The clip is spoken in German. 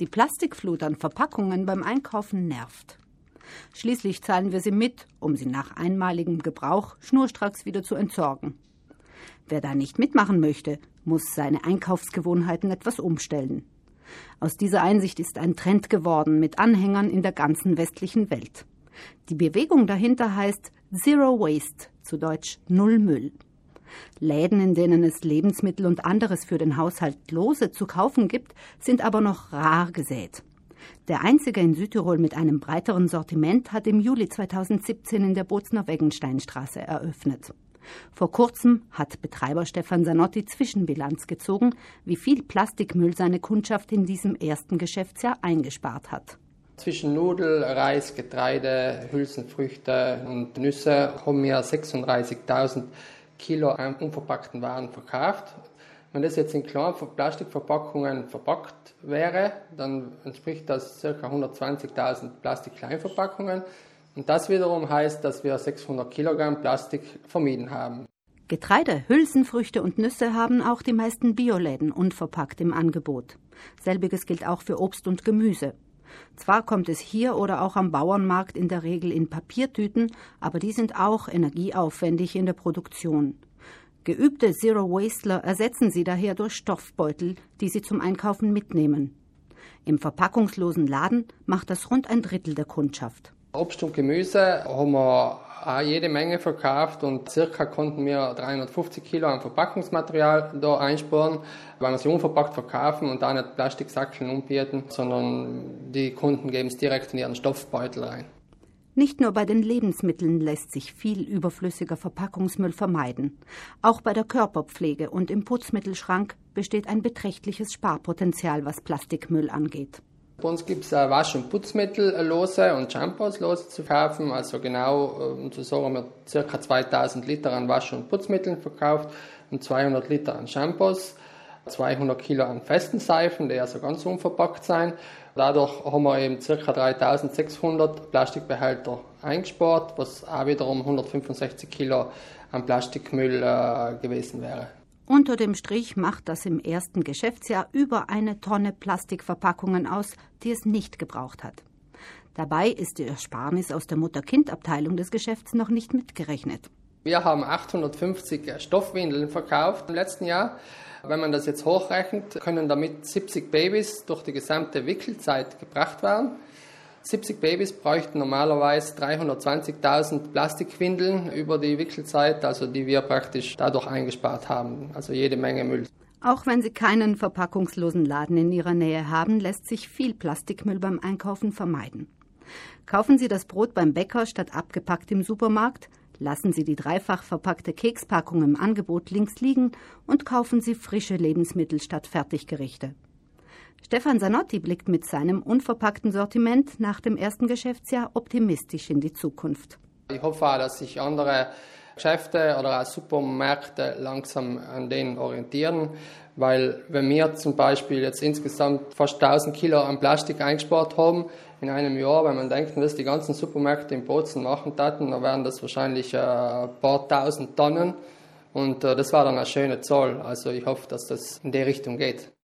Die Plastikflut an Verpackungen beim Einkaufen nervt. Schließlich zahlen wir sie mit, um sie nach einmaligem Gebrauch schnurstracks wieder zu entsorgen. Wer da nicht mitmachen möchte, muss seine Einkaufsgewohnheiten etwas umstellen. Aus dieser Einsicht ist ein Trend geworden mit Anhängern in der ganzen westlichen Welt. Die Bewegung dahinter heißt Zero Waste, zu Deutsch Null Müll. Läden, in denen es Lebensmittel und anderes für den Haushalt lose zu kaufen gibt, sind aber noch rar gesät. Der einzige in Südtirol mit einem breiteren Sortiment hat im Juli 2017 in der Bozner Weggensteinstraße eröffnet. Vor kurzem hat Betreiber Stefan Sanotti Zwischenbilanz gezogen, wie viel Plastikmüll seine Kundschaft in diesem ersten Geschäftsjahr eingespart hat. Zwischen Nudel, Reis, Getreide, Hülsenfrüchte und Nüsse haben wir 36.000 Kilo an unverpackten Waren verkauft. Wenn das jetzt in kleinen Plastikverpackungen verpackt wäre, dann entspricht das ca. 120.000 Plastikkleinverpackungen. Und das wiederum heißt, dass wir 600 Kilogramm Plastik vermieden haben. Getreide, Hülsenfrüchte und Nüsse haben auch die meisten Bioläden unverpackt im Angebot. Selbiges gilt auch für Obst und Gemüse. Zwar kommt es hier oder auch am Bauernmarkt in der Regel in Papiertüten, aber die sind auch energieaufwendig in der Produktion. Geübte Zero Wastler ersetzen sie daher durch Stoffbeutel, die sie zum Einkaufen mitnehmen. Im verpackungslosen Laden macht das rund ein Drittel der Kundschaft. Obst und Gemüse haben wir auch jede Menge verkauft und circa konnten wir 350 Kilo an Verpackungsmaterial da einsparen, weil wir sie unverpackt verkaufen und da nicht Plastiksackeln umbieten, sondern die Kunden geben es direkt in ihren Stoffbeutel rein. Nicht nur bei den Lebensmitteln lässt sich viel überflüssiger Verpackungsmüll vermeiden. Auch bei der Körperpflege und im Putzmittelschrank besteht ein beträchtliches Sparpotenzial, was Plastikmüll angeht. Bei uns gibt es Wasch- und Putzmittel lose und Shampoos lose zu kaufen. Also genau, um zu sagen, haben wir ca. 2000 Liter an Wasch- und Putzmitteln verkauft und 200 Liter an Shampoos, 200 Kilo an festen Seifen, die also ganz unverpackt sein. Dadurch haben wir eben ca. 3600 Plastikbehälter eingespart, was auch wiederum 165 Kilo an Plastikmüll äh, gewesen wäre. Unter dem Strich macht das im ersten Geschäftsjahr über eine Tonne Plastikverpackungen aus, die es nicht gebraucht hat. Dabei ist die Ersparnis aus der Mutter-Kind-Abteilung des Geschäfts noch nicht mitgerechnet. Wir haben 850 Stoffwindeln verkauft im letzten Jahr. Wenn man das jetzt hochrechnet, können damit 70 Babys durch die gesamte Wickelzeit gebracht werden. 70 Babys bräuchten normalerweise 320.000 Plastikwindeln über die Wickelzeit, also die wir praktisch dadurch eingespart haben. Also jede Menge Müll. Auch wenn Sie keinen verpackungslosen Laden in Ihrer Nähe haben, lässt sich viel Plastikmüll beim Einkaufen vermeiden. Kaufen Sie das Brot beim Bäcker statt abgepackt im Supermarkt, Lassen Sie die dreifach verpackte Kekspackung im Angebot links liegen und kaufen Sie frische Lebensmittel statt Fertiggerichte. Stefan Sanotti blickt mit seinem unverpackten Sortiment nach dem ersten Geschäftsjahr optimistisch in die Zukunft. Ich hoffe auch, dass sich andere Geschäfte oder auch Supermärkte langsam an denen orientieren, weil wenn wir zum Beispiel jetzt insgesamt fast 1000 Kilo an Plastik eingespart haben in einem Jahr, wenn man denkt, dass die ganzen Supermärkte in Bozen machen taten, dann wären das wahrscheinlich äh, ein paar tausend Tonnen und äh, das war dann eine schöne Zahl. Also ich hoffe, dass das in die Richtung geht.